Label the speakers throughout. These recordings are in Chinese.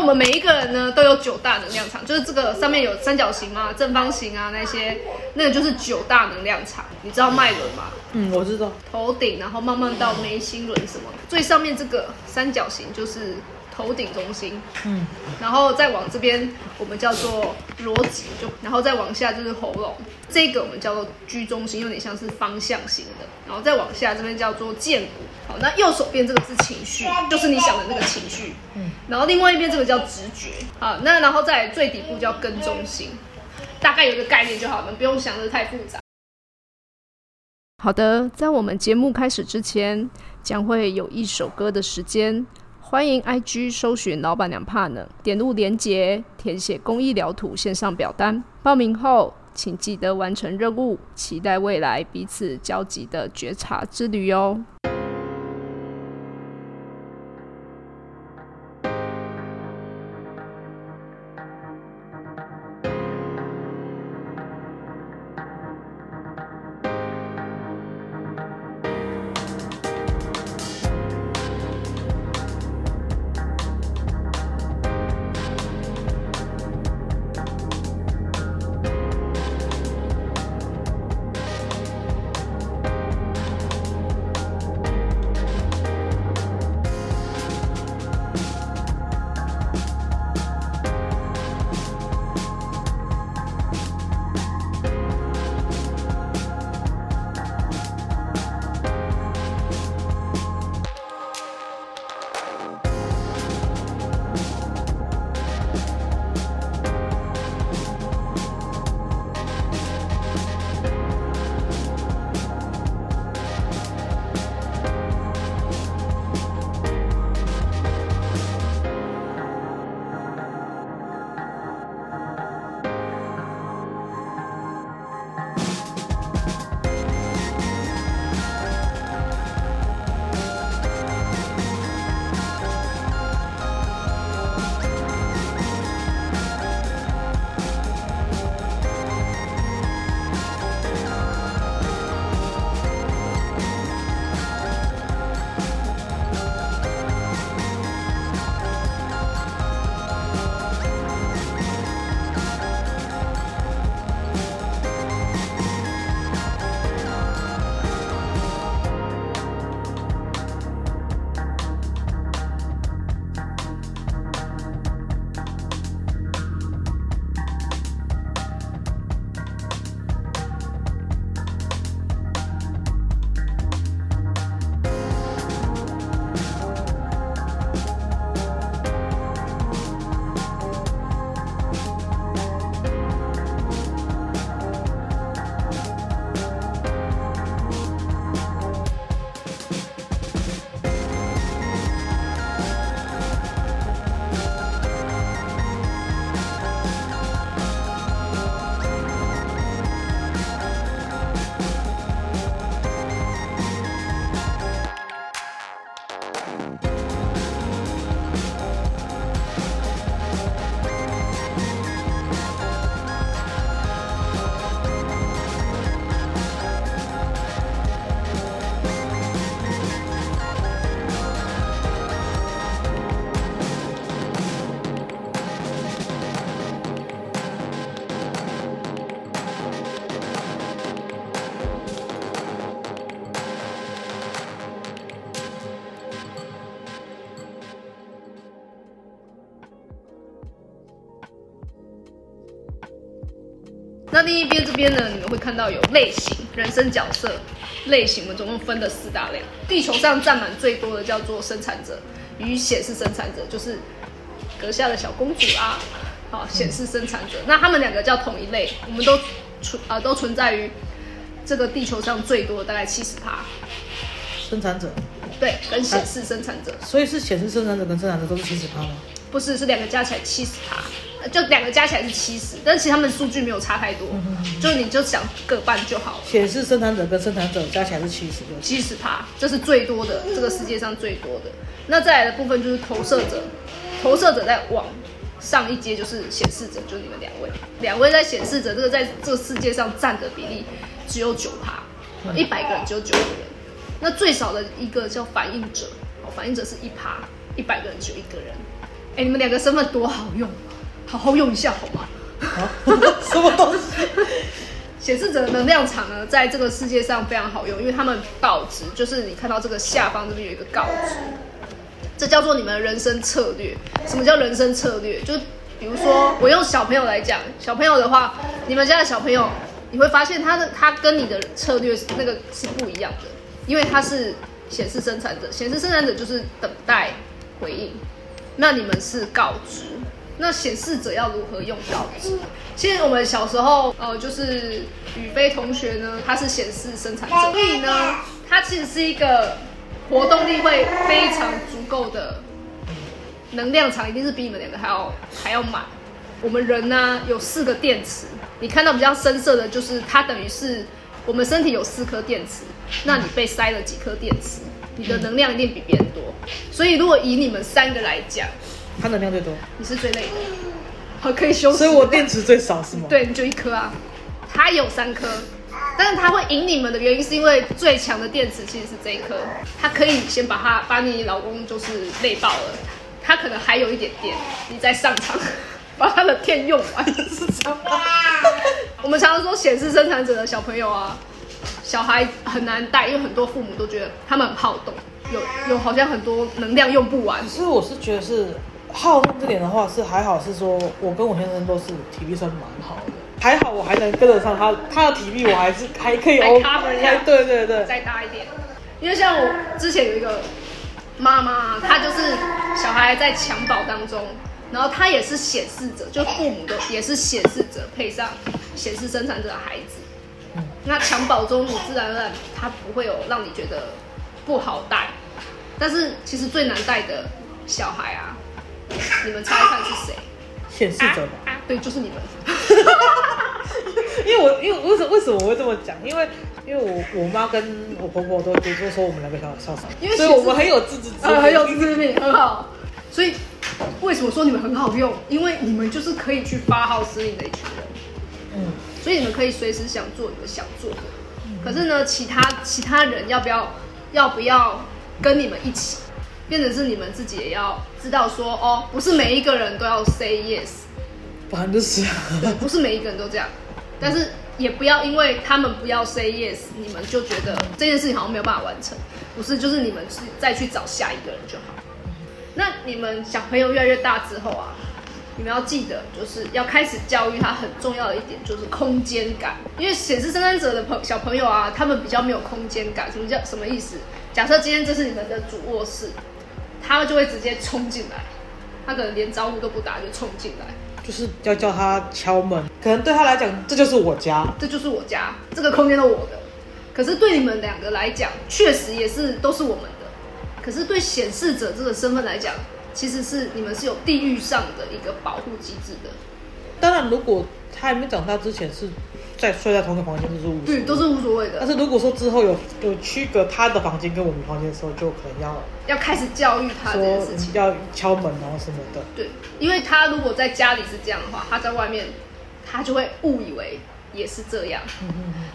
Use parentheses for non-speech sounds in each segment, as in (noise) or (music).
Speaker 1: 我们每一个人呢都有九大能量场，就是这个上面有三角形啊、正方形啊那些，那个就是九大能量场。你知道脉轮吗？
Speaker 2: 嗯，我知道。
Speaker 1: 头顶，然后慢慢到眉心轮什么，最上面这个三角形就是头顶中心。嗯，然后再往这边我们叫做逻辑，就然后再往下就是喉咙，这个我们叫做居中心，有点像是方向型的。然后再往下这边叫做剑骨。好，那右手边这个是情绪，就是你想的那个情绪。嗯，然后另外一边这个叫直觉。好，那然后在最底部叫根中心，大概有个概念就好，我们不用想的太复杂。好的，在我们节目开始之前，将会有一首歌的时间。欢迎 IG 搜寻“老板娘怕呢”，点入连结，填写公益疗土线上表单。报名后，请记得完成任务，期待未来彼此交集的觉察之旅哦。那另一边这边呢，你们会看到有类型、人生角色类型，我们总共分了四大类。地球上占满最多的叫做生产者与显示生产者，就是阁下的小公主啊。好，显示生产者，那他们两个叫同一类，我们都存啊都存在于这个地球上最多大概七十趴。
Speaker 2: 生产者，
Speaker 1: 对，跟显示生产者。
Speaker 2: 所以是显示生产者跟生产者都是七十趴吗？
Speaker 1: 不是，是两个加起来七十趴。就两个加起来是七十，但其实他们数据没有差太多，就你就想各半就好了。
Speaker 2: 显示生产者跟生产者加起来是七十，
Speaker 1: 七十趴，这是最多的，这个世界上最多的。那再来的部分就是投射者，投射者在往上一阶就是显示者，就是你们两位，两位在显示者这个在这个世界上占的比例只有九趴，一百个人只有九个人。那最少的一个叫反应者，哦，反应者是一趴，一百个人只有一个人。哎，你们两个身份多好用，好好用一下好吗？
Speaker 2: 啊，什么东西？
Speaker 1: 显示者的能量场呢，在这个世界上非常好用，因为他们告知，就是你看到这个下方这边有一个告知，这叫做你们的人生策略。什么叫人生策略？就比如说，我用小朋友来讲，小朋友的话，你们家的小朋友，你会发现他的他跟你的策略是那个是不一样的，因为他是显示生产者，显示生产者就是等待回应，那你们是告知。那显示者要如何用告知？其实我们小时候，呃，就是宇飞同学呢，他是显示生产者，所以呢，他其实是一个活动力会非常足够的能量场，一定是比你们两个还要还要满。我们人呢有四个电池，你看到比较深色的，就是它等于是我们身体有四颗电池，那你被塞了几颗电池，你的能量一定比别人多。所以如果以你们三个来讲，
Speaker 2: 他能量最多，
Speaker 1: 你是最累的，好可以休息。
Speaker 2: 所以我电池最少是吗？(laughs)
Speaker 1: 对，你就一颗啊。它有三颗，但是它会赢你们的原因是因为最强的电池其实是这一颗，它可以先把它把你老公就是累爆了，他可能还有一点电，你再上场 (laughs) 把他的电用完是这样。(laughs) 我们常常说显示生产者的小朋友啊，小孩很难带，因为很多父母都觉得他们很好动，有有好像很多能量用不完。
Speaker 2: 所以我是觉得是。好动这点的话是还好，是说我跟我先生都是体力算蛮好的，还好我还能跟得上他，他的体力我还是还可以
Speaker 1: o 还
Speaker 2: 对对对，
Speaker 1: 再大一点。因为像我之前有一个妈妈，她就是小孩在襁褓当中，然后她也是显示者，就父母的也是显示者，配上显示生产者的孩子。那襁褓中你自然而然他不会有让你觉得不好带，但是其实最难带的小孩啊。(laughs) 你们猜一看是谁？
Speaker 2: 显示者吧？
Speaker 1: 对，就是你们。(laughs)
Speaker 2: 因为我因为为什为什么我会这么讲？因为因为我我妈跟我婆婆都都说我们两个小小少，因为所以我们很有自知之明，
Speaker 1: 很有自知之明，很好。所以为什么说你们很好用？因为你们就是可以去发号施令的一群人。嗯。所以你们可以随时想做你们想做的。可是呢，其他其他人要不要要不要跟你们一起？变成是你们自己也要知道说哦，不是每一个人都要 say yes，
Speaker 2: 反正就是，
Speaker 1: 不是每一个人都这样，但是也不要因为他们不要 say yes，你们就觉得这件事情好像没有办法完成，不是，就是你们是再去找下一个人就好。那你们小朋友越来越大之后啊，你们要记得就是要开始教育他很重要的一点就是空间感，因为显示生产者的朋小朋友啊，他们比较没有空间感，什么叫什么意思？假设今天这是你们的主卧室。他就会直接冲进来，他可能连招呼都不打就冲进来，
Speaker 2: 就是要叫他敲门。可能对他来讲，这就是我家，
Speaker 1: 这就是我家，这个空间都我的。可是对你们两个来讲，确实也是都是我们的。可是对显示者这个身份来讲，其实是你们是有地域上的一个保护机制的。
Speaker 2: 当然，如果他还没长大之前是。在睡在同一个房间都是无
Speaker 1: 对，都是无所谓的。
Speaker 2: 但是如果说之后有有区隔他的房间跟我们房间的时候，就可能要
Speaker 1: 要开始教育他这件事情，
Speaker 2: 要敲门然后什么的。
Speaker 1: 对，因为他如果在家里是这样的话，他在外面他就会误以为也是这样，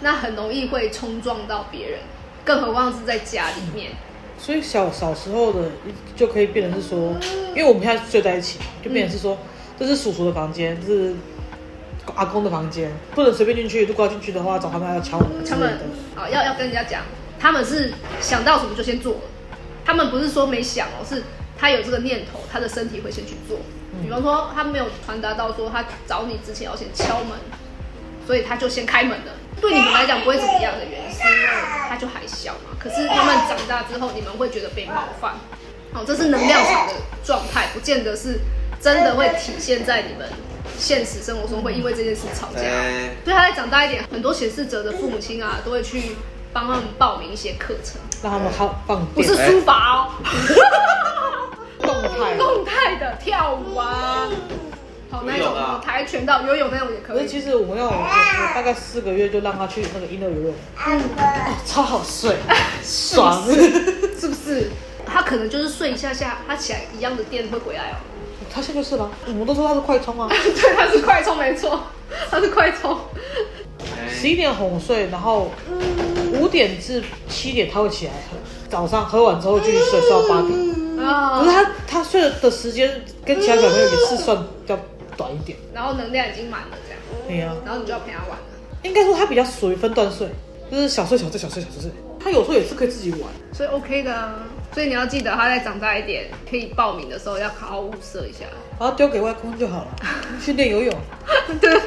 Speaker 1: 那很容易会冲撞到别人，更何况是在家里面。
Speaker 2: 所以小小时候的就可以变成是说，因为我们现在睡在一起，就变成是说这是叔叔的房间，是。阿公的房间不能随便进去，如果要进去的话，找他们要敲门。
Speaker 1: 敲门啊，要要跟人家讲，他们是想到什么就先做了，他们不是说没想哦，是他有这个念头，他的身体会先去做。比方说，他没有传达到说他找你之前要先敲门，所以他就先开门了。对你们来讲不会怎么样的原因，是因为他就还小嘛。可是他们长大之后，你们会觉得被冒犯。哦，这是能量场的状态，不见得是真的会体现在你们。现实生活中会因为这件事吵架，所以他再长大一点，很多显示者的父母亲啊，都会去帮他们报名一些课程，
Speaker 2: 让他们好放
Speaker 1: 不是书法哦，(laughs)
Speaker 2: 动态。
Speaker 1: 动态的跳舞啊，好那种跆拳道、游泳那种也可以。
Speaker 2: 其实我们要大概四个月就让他去那个婴儿游泳，嗯，超好睡，(laughs) 爽，(laughs)
Speaker 1: 是不是？他可能就是睡一下下，他起来一样的电会回来哦。
Speaker 2: 他现在是了，我们都说他是快充啊。(laughs)
Speaker 1: 对，他是快充，没错，他是快充。
Speaker 2: 十一点哄睡，然后五点至七点他会起来喝，早上喝完之后继续睡，睡到八点。可是他他睡的时间跟其他小朋友也是算比较短一点。
Speaker 1: 然后能量已经满了这样，
Speaker 2: 对呀、
Speaker 1: 然后你就要陪他玩了。
Speaker 2: 应该说他比较属于分段睡，就是小睡小睡小睡小睡。他有时候也是可以自己玩。
Speaker 1: 所以 OK 的啊。所以你要记得，他再长大一点，可以报名的时候要好好物色一下。
Speaker 2: 然后丢给外公就好了，(laughs) 训练游泳。
Speaker 1: 对，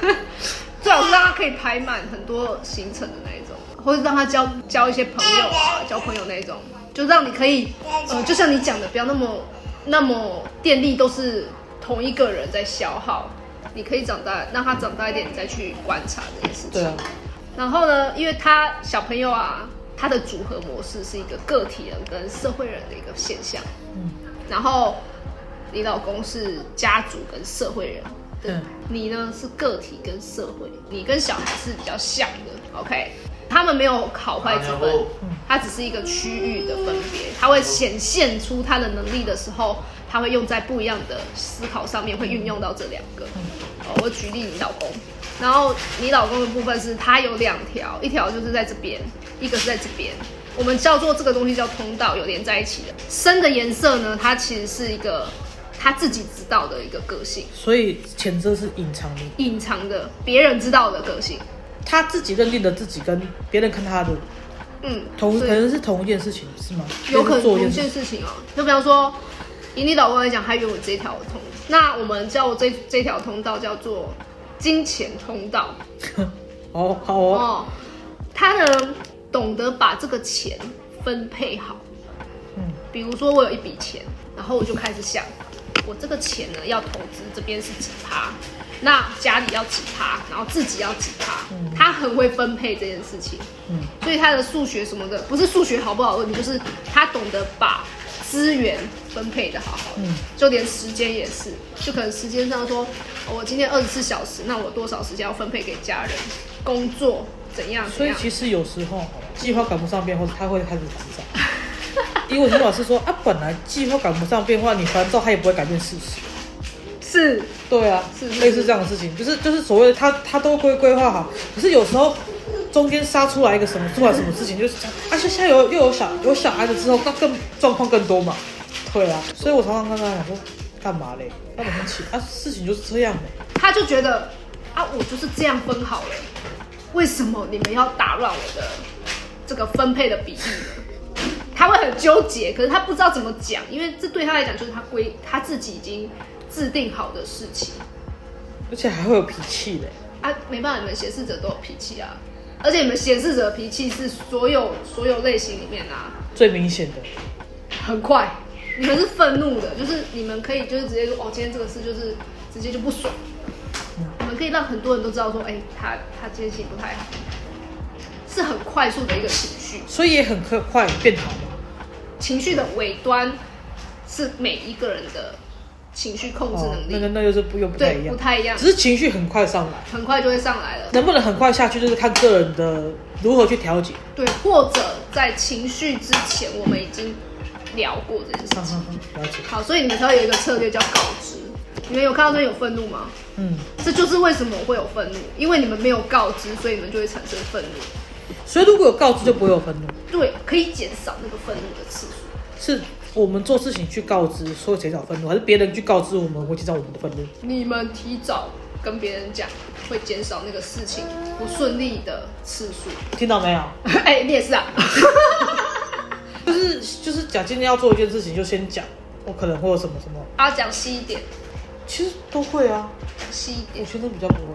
Speaker 1: 最好是让他可以排满很多行程的那一种，或者让他交交一些朋友啊，交朋友那一种，就让你可以，呃，就像你讲的，不要那么那么电力都是同一个人在消耗，你可以长大，让他长大一点，你再去观察这件事情。
Speaker 2: 对啊，
Speaker 1: 然后呢，因为他小朋友啊，他的组合模式是一个个体人跟社会人的一个现象。
Speaker 2: 嗯，
Speaker 1: 然后你老公是家族跟社会人，
Speaker 2: 嗯，
Speaker 1: 你呢是个体跟社会，你跟小孩是比较像的。OK，他们没有好坏之分，它只是一个区域的分别，它会显现出他的能力的时候，他会用在不一样的思考上面，会运用到这两个。哦，我举例你老公，然后你老公的部分是他有两条，一条就是在这边，一个是在这边。我们叫做这个东西叫通道，有连在一起的。深的颜色呢，它其实是一个他自己知道的一个个性，
Speaker 2: 所以前者是隐藏的，
Speaker 1: 隐藏的别人知道的个性。
Speaker 2: 他自己认定的自己跟别人看他的
Speaker 1: 嗯，
Speaker 2: 同可能是同一件事情，是吗？
Speaker 1: 有可能同一
Speaker 2: 件事
Speaker 1: 情哦。就比方说，以你老公来讲，他有我这条通，那我们叫这这条通道叫做金钱通道 (laughs)
Speaker 2: 哦，好哦，
Speaker 1: 哦。他呢，懂得把这个钱分配好。
Speaker 2: 嗯，
Speaker 1: 比如说我有一笔钱，然后我就开始想，我这个钱呢要投资，这边是几趴，那家里要几趴，然后自己要几趴，他很会分配这件事情，
Speaker 2: 嗯，
Speaker 1: 所以他的数学什么的，不是数学好不好的问题，就是他懂得把资源分配的好好的，
Speaker 2: 嗯。
Speaker 1: 就连时间也是，就可能时间上说，哦我今天二十四小时，那我多少时间要分配给家人，工作怎样，
Speaker 2: 所以其实有时候计划赶不上变化，他会开始烦躁。因为我听老师说啊，本来计划赶不上变化，你烦躁，他也不会改变事实。
Speaker 1: 是
Speaker 2: 对啊，
Speaker 1: 是是
Speaker 2: 类似这样的事情，就是就是所谓的他他都规规划好，可是有时候中间杀出来一个什么出来什么事情，就是而且现在有又有小有小孩子之后，那更状况更多嘛。对啊，所以我常常跟他讲说，干嘛嘞？干嘛生气啊？事情就是这样的。
Speaker 1: 他就觉得啊，我就是这样分好了，为什么你们要打乱我的这个分配的比例呢？他会很纠结，可是他不知道怎么讲，因为这对他来讲就是他规他自己已经制定好的事情。
Speaker 2: 而且还会有脾气嘞。
Speaker 1: 啊，没办法，你们显示者都有脾气啊，而且你们显示者的脾气是所有所有类型里面啊
Speaker 2: 最明显的，
Speaker 1: 很快，你们是愤怒的，就是你们可以就是直接说哦，今天这个事就是直接就不爽，你们可以让很多人都知道说，哎、他他今天心情不太好，是很快速的一个情绪，
Speaker 2: 所以也很快快变好吗。
Speaker 1: 情绪的尾端是每一个人的情绪控制能力，
Speaker 2: 哦那个那就是不又不太一样，
Speaker 1: 不太一样
Speaker 2: 只，是情绪很快上来，
Speaker 1: 很快就会上来了。
Speaker 2: 能不能很快下去，就是看个人的如何去调节。
Speaker 1: 对，或者在情绪之前，我们已经聊过这件事情。好，所以你们才会有一个策略叫告知。你们有看到这边有愤怒吗？
Speaker 2: 嗯，
Speaker 1: 这就是为什么我会有愤怒，因为你们没有告知，所以你们就会产生愤怒。
Speaker 2: 所以如果有告知，就不会有愤怒。
Speaker 1: 对，可以减少那个愤怒的次数。
Speaker 2: 是我们做事情去告知，所以减少愤怒，还是别人去告知我们会减少我们的愤怒？
Speaker 1: 你们提早跟别人讲，会减少那个事情不顺利的次数。
Speaker 2: 听到没有？(laughs)
Speaker 1: 哎、你也是啊。(laughs)
Speaker 2: 就是就是讲今天要做一件事情，就先讲，我可能会有什么什么，
Speaker 1: 啊，讲细一点，
Speaker 2: 其实都会啊。
Speaker 1: 讲细一
Speaker 2: 我
Speaker 1: 点。
Speaker 2: 觉得比较不会。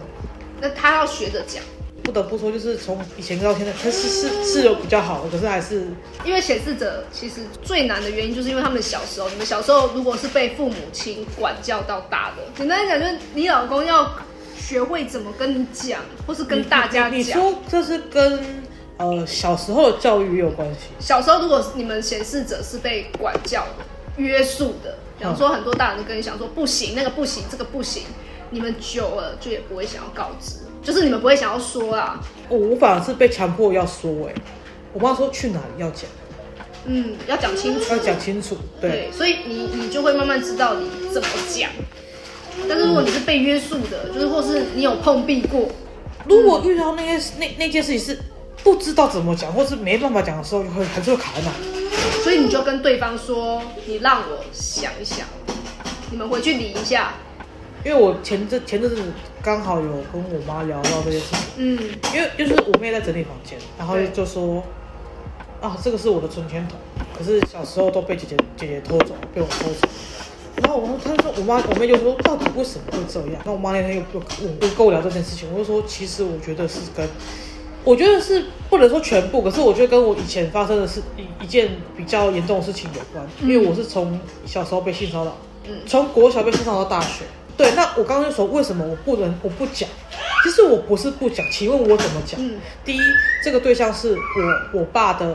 Speaker 1: 那他要学着讲，
Speaker 2: 不得不说，就是从以前到现在，它是是是有比较好的，可是还是
Speaker 1: 因为显示者其实最难的原因，就是因为他们小时候，你们小时候如果是被父母亲管教到大的，简单来讲，就是你老公要学会怎么跟你讲，或是跟大家
Speaker 2: 你你
Speaker 1: 讲。
Speaker 2: 说这是跟呃小时候的教育也有关系。
Speaker 1: 小时候，如果你们显示者是被管教的、约束的，比方说很多大人都跟你讲说不行，那个不行，这个不行，你们久了就也不会想要告知，就是你们不会想要说啦，
Speaker 2: 我我反而是被强迫要说、哎，我妈说去哪里要讲，
Speaker 1: 嗯，要讲清楚，
Speaker 2: 要讲清楚，对。
Speaker 1: 对，所以你你就会慢慢知道你怎么讲。但是如果你是被约束的，就是或是你有碰壁过，
Speaker 2: 如果遇到那些那那件事情是不知道怎么讲，或是没办法讲的时候，就会还是会卡在那。
Speaker 1: 所以你就跟对方说，你让我想一想，你们回去理一下。
Speaker 2: 因为我前阵前阵子刚好有跟我妈聊到这件事情，嗯，因为就是我妹在整理房间，然后就说，啊，这个是我的存钱筒，可是小时候都被姐姐姐姐偷走，被我偷走。然后我她说，我妈我妹就说，到底为什么会这样？那我妈那天又又又跟我聊这件事情，我就说，其实我觉得是跟，我觉得是不能说全部，可是我觉得跟我以前发生的是一一件比较严重的事情有关，因为我是从小时候被性骚扰，嗯，从国小被性骚扰到大学。对，那我刚刚就说为什么我不能我不讲？其实我不是不讲，请问我怎么讲？第一，这个对象是我我爸的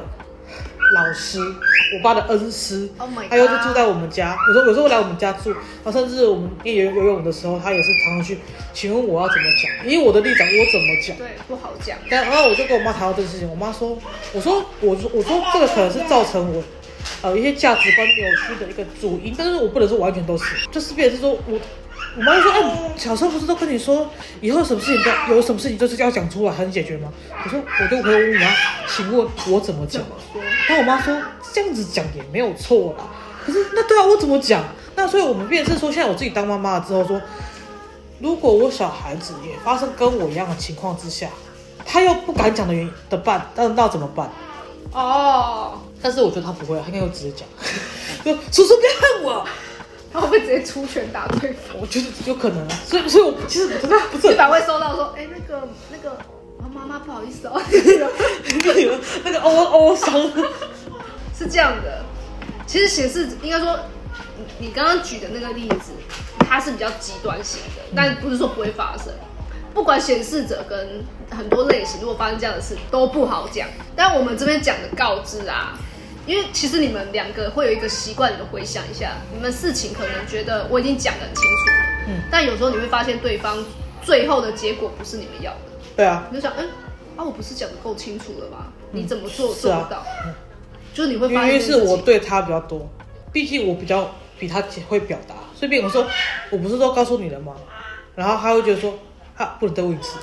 Speaker 2: 老师，我爸的恩师，他又是住在我们家，有时候有时候来我们家住，然后甚至我们练游游泳的时候，他也是常常去。请问我要怎么讲？因为我的立场，我怎么讲？
Speaker 1: 对，不好讲。
Speaker 2: 但然后我就跟我妈谈到这个事情，我妈说，我说我说我说这个可能是造成我呃一些价值观扭曲的一个主因，但是我不能说完全都是，就是变是说我。我妈就说：“哎，小时候不是都跟你说，以后什么事情都有什么事情就是要讲出来才能解决吗？”我说：“我就回问我妈，请问我怎么讲？”然后我妈说：“这样子讲也没有错啦。可是那对啊，我怎么讲？那所以我们变是说，现在我自己当妈妈了之后说，如果我小孩子也发生跟我一样的情况之下，他又不敢讲的原因的办，那那怎么办？哦，但是我觉得他不会，他应该会直接讲，说叔叔别恨我。(laughs) ”
Speaker 1: 他会不会直接出拳打对方？
Speaker 2: 我觉得有可能啊，所以所以我其实不是不是。
Speaker 1: 对方会收到说，哎，那个那个，妈妈不好意思哦，(laughs)
Speaker 2: 那个欧欧伤，(laughs)
Speaker 1: 是这样的。其实显示应该说，你刚刚举的那个例子，它是比较极端型的，但不是说不会发生。不管显示者跟很多类型，如果发生这样的事都不好讲。但我们这边讲的告知啊。因为其实你们两个会有一个习惯，你们回想一下，你们事情可能觉得我已经讲得很清楚了，嗯，但有时候你会发现对方最后的结果不是你们要的，
Speaker 2: 对啊，
Speaker 1: 你就想，嗯，啊，我不是讲得够清楚了吗？你怎么做做不到？就是你会发现，
Speaker 2: 因为是我对他比较多，毕竟我比较比他会表达，所以比如说，我不是都告诉你了吗？然后他会觉得说，啊，不能再问一次。